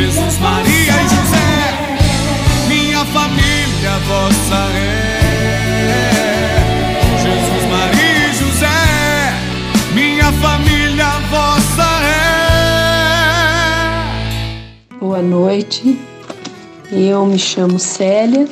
Jesus, Maria e José, minha família vossa é. Jesus, Maria e José, minha família vossa é. Boa noite, eu me chamo Célia.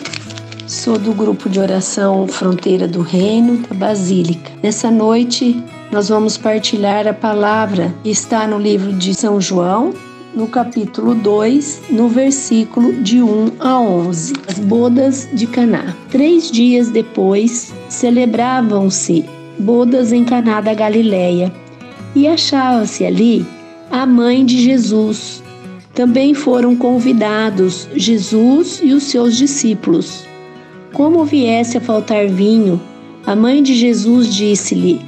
Sou do grupo de oração Fronteira do Reino da Basílica. Nessa noite, nós vamos partilhar a palavra que está no livro de São João, no capítulo 2, no versículo de 1 a 11. As bodas de Caná. Três dias depois, celebravam-se bodas em Caná da Galileia, e achava-se ali a mãe de Jesus. Também foram convidados Jesus e os seus discípulos. Como viesse a faltar vinho, a mãe de Jesus disse-lhe: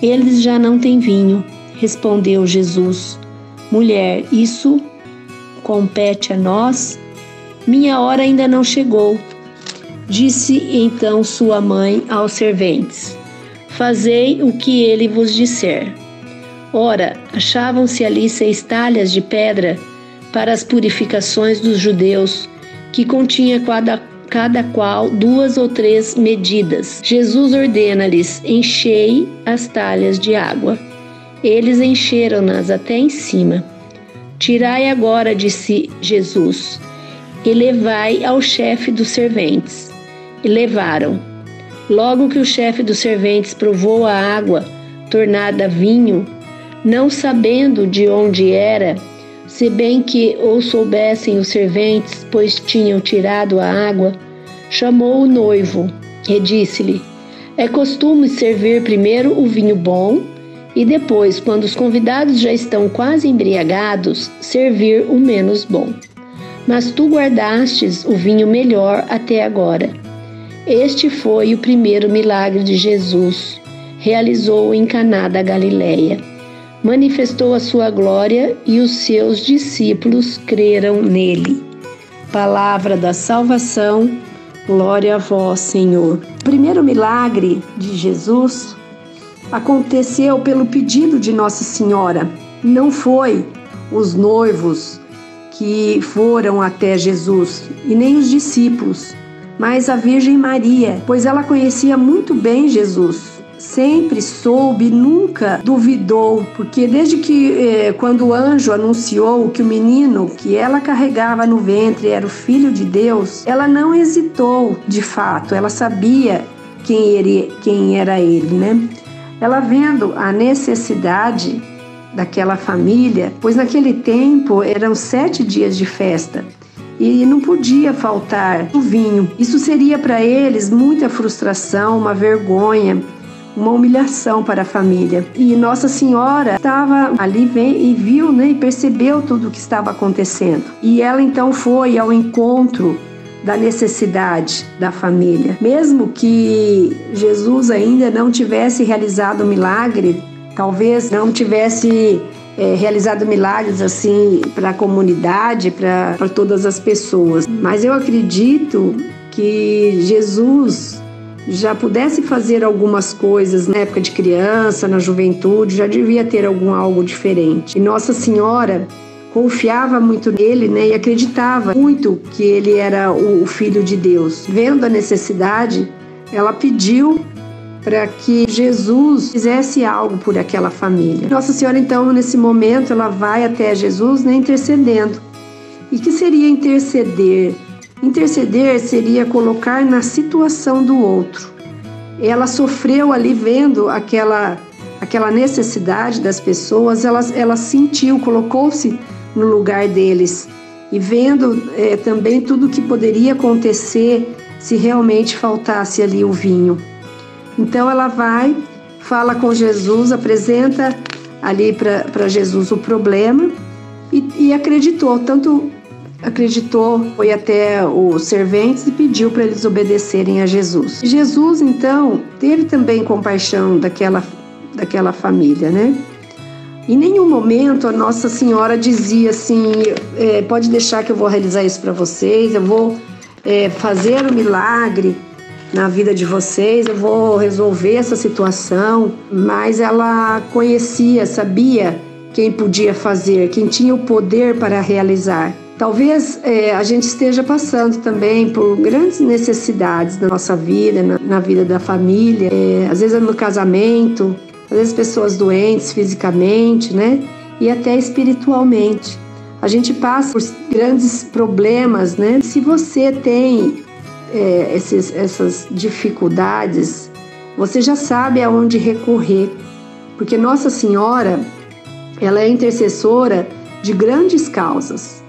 Eles já não têm vinho. Respondeu Jesus: Mulher, isso compete a nós? Minha hora ainda não chegou. Disse então sua mãe aos serventes: Fazei o que ele vos disser. Ora, achavam-se ali seis talhas de pedra para as purificações dos judeus, que continha cada, cada qual duas ou três medidas. Jesus ordena-lhes: Enchei as talhas de água. Eles encheram-nas até em cima. Tirai agora, disse Jesus, e levai ao chefe dos serventes. E levaram. Logo que o chefe dos serventes provou a água tornada vinho, não sabendo de onde era, se bem que ou soubessem os serventes, pois tinham tirado a água, chamou o noivo e disse-lhe: É costume servir primeiro o vinho bom e depois, quando os convidados já estão quase embriagados, servir o menos bom. Mas tu guardastes o vinho melhor até agora. Este foi o primeiro milagre de Jesus. Realizou em Caná da Galileia. Manifestou a sua glória e os seus discípulos creram nele. Palavra da salvação. Glória a vós, Senhor. O primeiro milagre de Jesus aconteceu pelo pedido de Nossa Senhora. Não foi os noivos que foram até Jesus e nem os discípulos, mas a Virgem Maria, pois ela conhecia muito bem Jesus. Sempre soube, nunca duvidou, porque desde que eh, quando o anjo anunciou que o menino que ela carregava no ventre era o filho de Deus, ela não hesitou de fato, ela sabia quem, quem era ele, né? Ela vendo a necessidade daquela família, pois naquele tempo eram sete dias de festa e não podia faltar o vinho. Isso seria para eles muita frustração, uma vergonha, uma humilhação para a família. E Nossa Senhora estava ali e viu né, e percebeu tudo o que estava acontecendo. E ela então foi ao encontro da necessidade da família. Mesmo que Jesus ainda não tivesse realizado o milagre, talvez não tivesse é, realizado milagres assim para a comunidade, para todas as pessoas. Mas eu acredito que Jesus já pudesse fazer algumas coisas na época de criança, na juventude, já devia ter algum algo diferente. E Nossa Senhora confiava muito nele né, e acreditava muito que ele era o filho de Deus. Vendo a necessidade, ela pediu para que Jesus fizesse algo por aquela família. Nossa Senhora, então, nesse momento, ela vai até Jesus né, intercedendo. E que seria interceder? Interceder seria colocar na situação do outro. Ela sofreu ali vendo aquela, aquela necessidade das pessoas, ela, ela sentiu, colocou-se no lugar deles e vendo é, também tudo o que poderia acontecer se realmente faltasse ali o vinho. Então ela vai, fala com Jesus, apresenta ali para Jesus o problema e, e acreditou, tanto acreditou, foi até os serventes e pediu para eles obedecerem a Jesus. Jesus então teve também compaixão daquela daquela família, né? Em nenhum momento a Nossa Senhora dizia assim: é, pode deixar que eu vou realizar isso para vocês, eu vou é, fazer o um milagre na vida de vocês, eu vou resolver essa situação. Mas ela conhecia, sabia quem podia fazer, quem tinha o poder para realizar. Talvez é, a gente esteja passando também por grandes necessidades na nossa vida, na, na vida da família, é, às vezes no casamento, às vezes pessoas doentes fisicamente, né? E até espiritualmente. A gente passa por grandes problemas, né? Se você tem é, esses, essas dificuldades, você já sabe aonde recorrer, porque Nossa Senhora, ela é intercessora de grandes causas.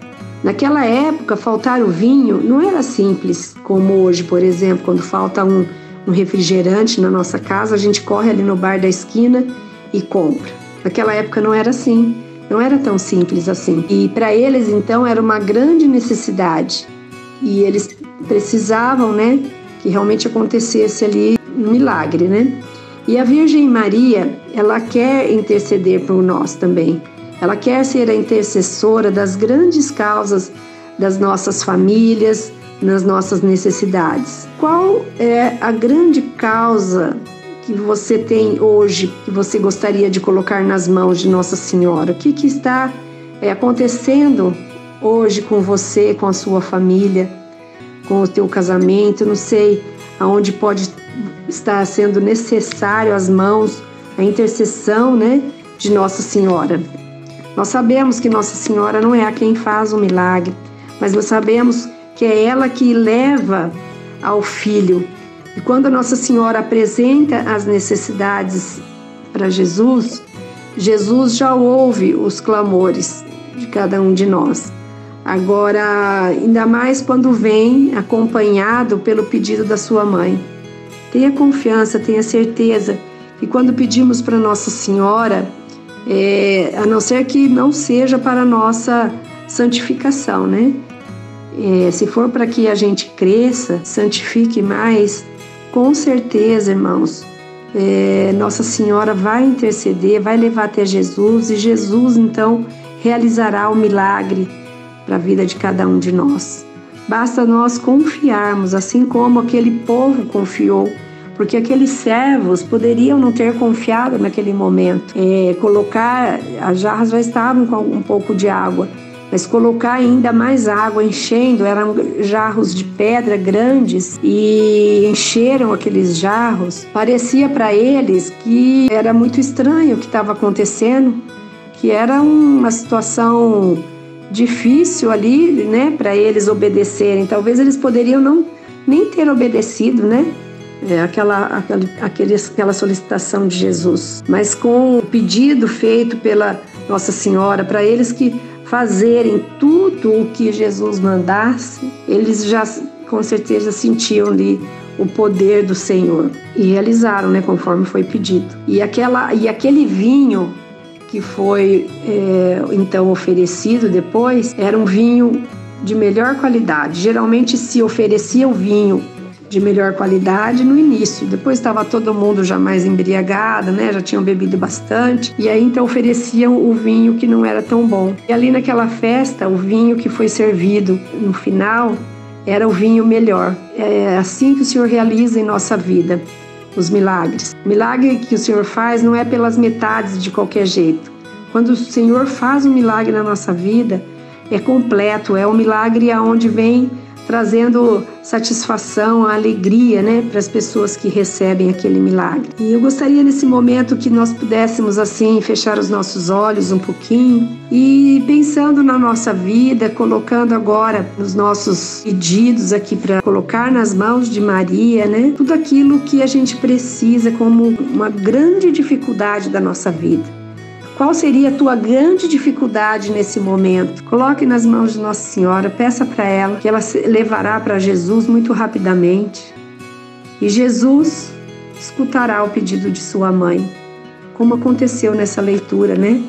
Naquela época, faltar o vinho não era simples, como hoje, por exemplo, quando falta um, um refrigerante na nossa casa, a gente corre ali no bar da esquina e compra. Naquela época não era assim, não era tão simples assim. E para eles, então, era uma grande necessidade. E eles precisavam, né, que realmente acontecesse ali um milagre, né? E a Virgem Maria, ela quer interceder por nós também. Ela quer ser a intercessora das grandes causas das nossas famílias, nas nossas necessidades. Qual é a grande causa que você tem hoje que você gostaria de colocar nas mãos de Nossa Senhora? O que, que está é, acontecendo hoje com você, com a sua família, com o teu casamento? Não sei aonde pode estar sendo necessário as mãos, a intercessão, né, de Nossa Senhora. Nós sabemos que Nossa Senhora não é a quem faz o milagre, mas nós sabemos que é ela que leva ao filho. E quando Nossa Senhora apresenta as necessidades para Jesus, Jesus já ouve os clamores de cada um de nós. Agora, ainda mais quando vem acompanhado pelo pedido da sua mãe. Tenha confiança, tenha certeza que quando pedimos para Nossa Senhora, é, a não ser que não seja para nossa santificação, né? É, se for para que a gente cresça, santifique mais, com certeza, irmãos, é, Nossa Senhora vai interceder, vai levar até Jesus e Jesus então realizará o milagre para a vida de cada um de nós. Basta nós confiarmos, assim como aquele povo confiou porque aqueles servos poderiam não ter confiado naquele momento. É, colocar, as jarras já estavam com um pouco de água, mas colocar ainda mais água, enchendo, eram jarros de pedra grandes e encheram aqueles jarros. Parecia para eles que era muito estranho o que estava acontecendo, que era uma situação difícil ali, né, para eles obedecerem. Talvez eles poderiam não nem ter obedecido, né? é, aquela, aquela, aquela solicitação de Jesus, mas com o pedido feito pela Nossa Senhora para eles que fazerem tudo o que Jesus mandasse, eles já com certeza sentiam ali o poder do Senhor e realizaram, né, conforme foi pedido. E aquela e aquele vinho que foi é, então oferecido depois era um vinho de melhor qualidade. Geralmente se oferecia o vinho de melhor qualidade no início. Depois estava todo mundo já mais embriagado, né? Já tinham bebido bastante. E aí então ofereciam o vinho que não era tão bom. E ali naquela festa, o vinho que foi servido no final era o vinho melhor. É assim que o Senhor realiza em nossa vida os milagres. O milagre que o Senhor faz não é pelas metades de qualquer jeito. Quando o Senhor faz um milagre na nossa vida, é completo, é um milagre aonde vem trazendo satisfação, alegria, né, para as pessoas que recebem aquele milagre. E eu gostaria nesse momento que nós pudéssemos assim fechar os nossos olhos um pouquinho e pensando na nossa vida, colocando agora os nossos pedidos aqui para colocar nas mãos de Maria, né, tudo aquilo que a gente precisa como uma grande dificuldade da nossa vida. Qual seria a tua grande dificuldade nesse momento? Coloque nas mãos de Nossa Senhora, peça para ela que ela levará para Jesus muito rapidamente. E Jesus escutará o pedido de sua mãe, como aconteceu nessa leitura, né?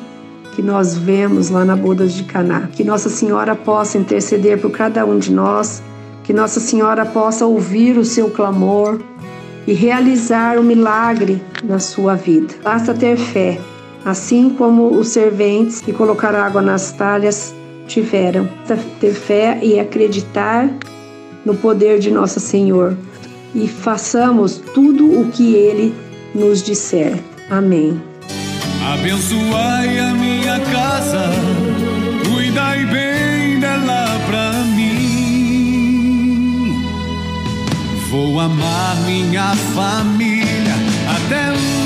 Que nós vemos lá na Bodas de Caná. Que Nossa Senhora possa interceder por cada um de nós, que Nossa Senhora possa ouvir o seu clamor e realizar o milagre na sua vida. Basta ter fé assim como os serventes que colocaram água nas talhas tiveram. Ter fé e acreditar no poder de Nosso Senhor e façamos tudo o que Ele nos disser. Amém. Abençoai a minha casa, cuidai bem dela pra mim. Vou amar minha família até o